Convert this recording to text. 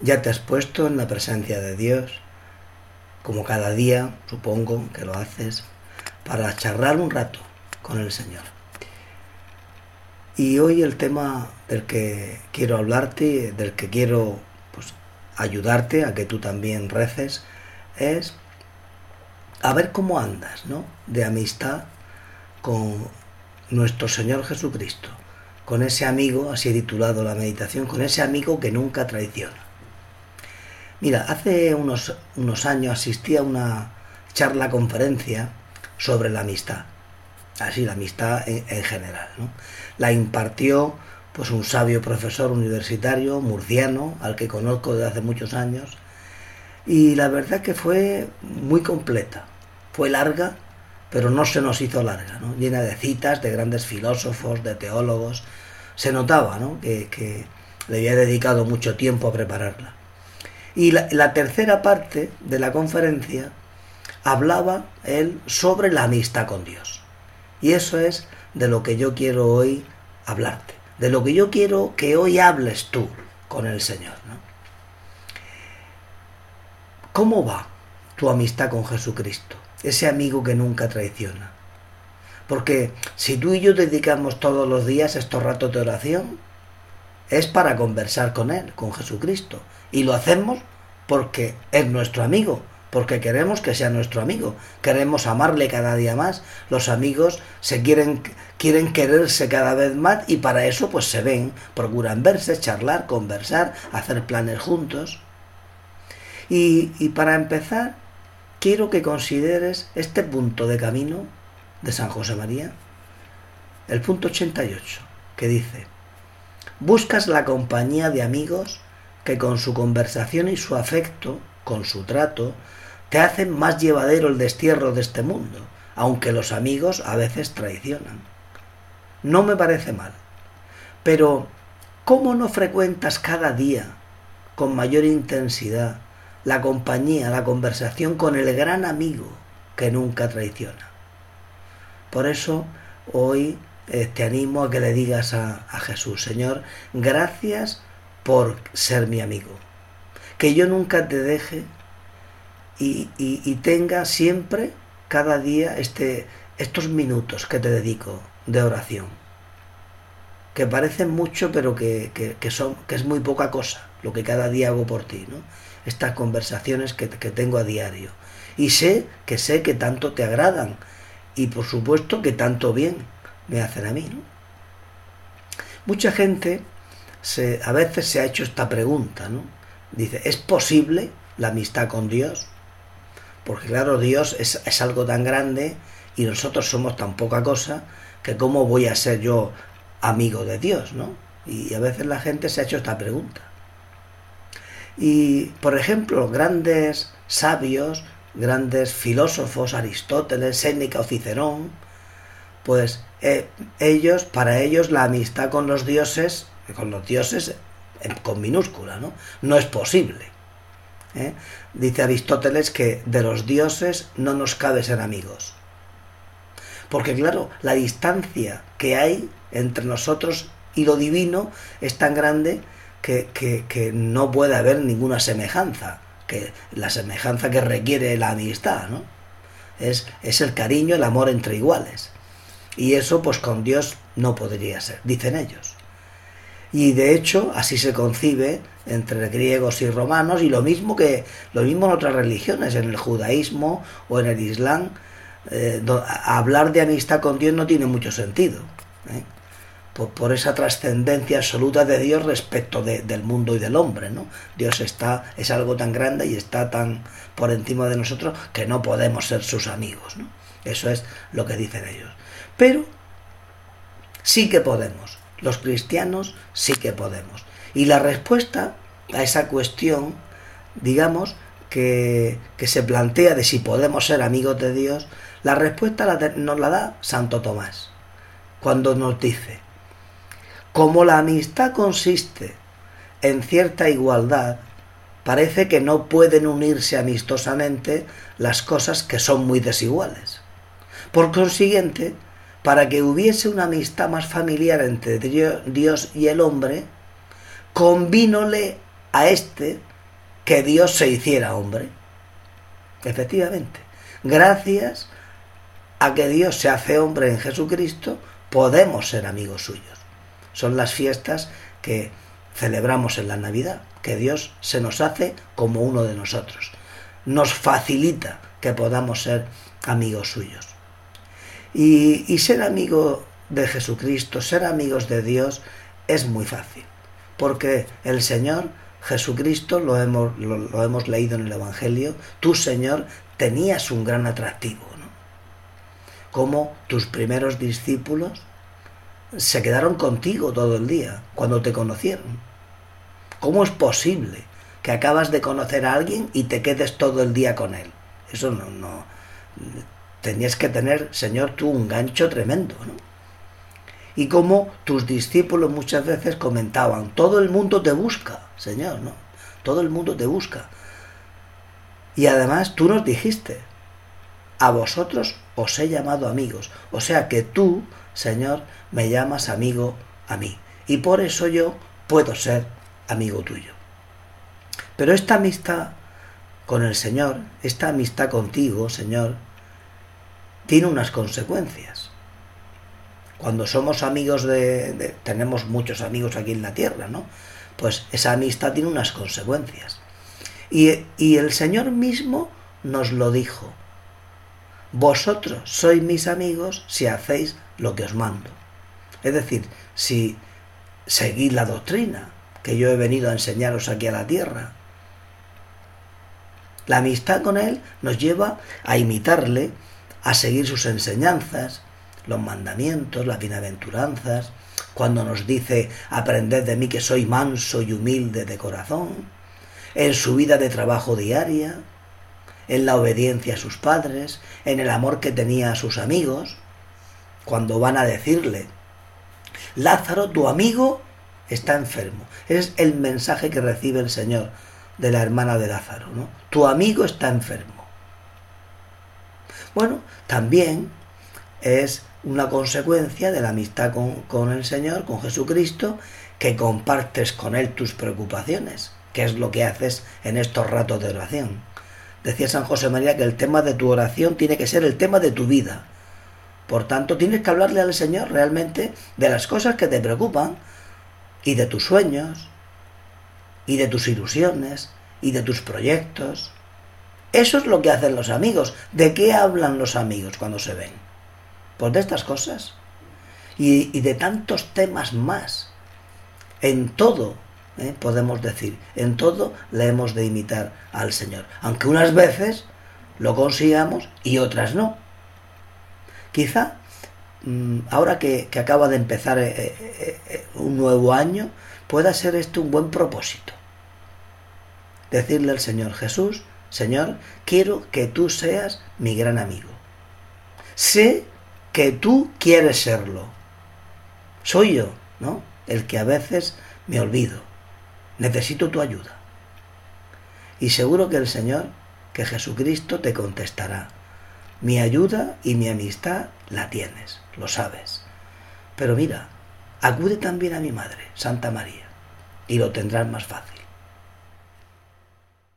Ya te has puesto en la presencia de Dios, como cada día, supongo que lo haces, para charlar un rato con el Señor. Y hoy el tema del que quiero hablarte, del que quiero pues, ayudarte a que tú también reces, es a ver cómo andas, ¿no? De amistad con nuestro Señor Jesucristo, con ese amigo, así he titulado la meditación, con ese amigo que nunca traiciona. Mira, hace unos, unos años asistí a una charla conferencia sobre la amistad, así la amistad en, general. ¿no? La impartió pues un sabio profesor universitario murciano al que conozco desde hace muchos años y la verdad que fue muy completa, fue larga, pero no se nos hizo larga, ¿no? llena de citas de grandes filósofos, de teólogos, se notaba ¿no? que, que le había dedicado mucho tiempo a prepararla. Y la, tercera parte de la conferencia hablaba él sobre la amistad con Dios. Y eso es de lo que yo quiero hoy hablarte, de lo que yo quiero que hoy hables tú con el Señor. ¿Cómo va tu amistad con Jesucristo? Ese amigo que nunca traiciona. Porque si tú y yo dedicamos todos los días estos ratos de oración, es para conversar con Él, con Jesucristo. Y lo hacemos porque es nuestro amigo, porque queremos que sea nuestro amigo, queremos amarle cada día más. Los amigos se quieren, quieren quererse cada vez más y para eso pues se ven, procuran verse, charlar, conversar, hacer planes juntos. Y, y para empezar, quiero que consideres este punto de camino de San José María, el punto 88, que dice, buscas la compañía de amigos que con su conversación y su afecto, con su trato, te hacen más llevadero el destierro de este mundo, aunque los amigos a veces traicionan. No me parece mal. Pero, ¿cómo no frecuentas cada día, con mayor intensidad, la compañía, la conversación con el gran amigo que nunca traiciona? Por eso, hoy eh, te animo a que le digas a, a Jesús, Señor, gracias por ser mi amigo. Que yo nunca te deje y, tenga siempre, cada día, este, estos minutos que te dedico de oración. Que parecen mucho, pero que, son, que es muy poca cosa lo que cada día hago por ti, ¿no? Estas conversaciones que, que tengo a diario. Y sé que sé que tanto te agradan y por supuesto que tanto bien me hacen a mí, ¿no? Mucha gente a veces se ha hecho esta pregunta, ¿no? Dice, ¿es posible la amistad con Dios? Porque claro, Dios es, es algo tan grande y nosotros somos tan poca cosa que cómo voy a ser yo amigo de Dios, ¿no? Y a veces la gente se ha hecho esta pregunta. Y, por ejemplo, grandes sabios, grandes filósofos, Aristóteles, Séneca o Cicerón, pues eh, ellos, para ellos la amistad con los dioses con los dioses con minúscula, ¿no? No es posible. ¿eh? Dice Aristóteles que de los dioses no nos cabe ser amigos. Porque claro, la distancia que hay entre nosotros y lo divino es tan grande que, que, no puede haber ninguna semejanza, que la semejanza que requiere la amistad, ¿no? Es, es el cariño, el amor entre iguales. Y eso pues con Dios no podría ser, dicen ellos. Y de hecho, así se concibe entre griegos y romanos, y lo mismo que lo mismo en otras religiones, en el judaísmo o en el islam. Eh, hablar de amistad con Dios no tiene mucho sentido. ¿eh? Por, esa trascendencia absoluta de Dios respecto del mundo y del hombre. ¿no? Dios está, es algo tan grande y está tan por encima de nosotros que no podemos ser sus amigos. ¿no? Eso es lo que dicen ellos. Pero sí que podemos los cristianos sí que podemos. Y la respuesta a esa cuestión, digamos, que, se plantea de si podemos ser amigos de Dios, la respuesta nos la da Santo Tomás, cuando nos dice, como la amistad consiste en cierta igualdad, parece que no pueden unirse amistosamente las cosas que son muy desiguales. Por consiguiente, para que hubiese una amistad más familiar entre Dios y el hombre, convínole a este que Dios se hiciera hombre. Efectivamente, gracias a que Dios se hace hombre en Jesucristo, podemos ser amigos suyos. Son las fiestas que celebramos en la Navidad, que Dios se nos hace como uno de nosotros. Nos facilita que podamos ser amigos suyos. Y, ser amigo de Jesucristo, ser amigos de Dios, es muy fácil, porque el Señor Jesucristo, lo hemos, lo, hemos leído en el Evangelio, tú Señor tenías un gran atractivo, ¿no? Como tus primeros discípulos se quedaron contigo todo el día cuando te conocieron. ¿Cómo es posible que acabas de conocer a alguien y te quedes todo el día con él? Eso no, no. Tenías que tener, Señor, tú un gancho tremendo, ¿no? Y como tus discípulos muchas veces comentaban, todo el mundo te busca, Señor, ¿no? Todo el mundo te busca. Y además tú nos dijiste, a vosotros os he llamado amigos. O sea que tú, Señor, me llamas amigo a mí. Y por eso yo puedo ser amigo tuyo. Pero esta amistad con el Señor, esta amistad contigo, Señor, tiene unas consecuencias. Cuando somos amigos de, tenemos muchos amigos aquí en la tierra, ¿no? Pues esa amistad tiene unas consecuencias. Y, y el Señor mismo nos lo dijo. Vosotros sois mis amigos si hacéis lo que os mando. Es decir, si seguid la doctrina, que yo he venido a enseñaros aquí a la tierra. La amistad con Él nos lleva a imitarle, a seguir sus enseñanzas, los mandamientos, las bienaventuranzas, cuando nos dice, aprended de mí que soy manso y humilde de corazón, en su vida de trabajo diaria, en la obediencia a sus padres, en el amor que tenía a sus amigos, cuando van a decirle, Lázaro, tu amigo, está enfermo. Es el mensaje que recibe el Señor de la hermana de Lázaro, ¿no? Tu amigo está enfermo. Bueno, también es una consecuencia de la amistad con, con, el Señor, con Jesucristo, que compartes con Él tus preocupaciones, que es lo que haces en estos ratos de oración. Decía San José María que el tema de tu oración tiene que ser el tema de tu vida. Por tanto, tienes que hablarle al Señor realmente de las cosas que te preocupan, y de tus sueños, y de tus ilusiones, y de tus proyectos. Eso es lo que hacen los amigos. ¿De qué hablan los amigos cuando se ven? Pues de estas cosas. Y, de tantos temas más. En todo, ¿eh? podemos decir, en todo le hemos de imitar al Señor. Aunque unas veces lo consigamos y otras no. Quizá Mm, ahora que, acaba de empezar eh, eh, un nuevo año, pueda ser esto un buen propósito. Decirle al Señor Jesús, Señor, quiero que tú seas mi gran amigo. Sé que tú quieres serlo. Soy yo, ¿no? El que a veces me olvido. Necesito tu ayuda. Y seguro que el Señor, que Jesucristo te contestará. Mi ayuda y mi amistad la tienes lo sabes. Pero mira, acude también a mi madre, Santa María, y lo tendrás más fácil.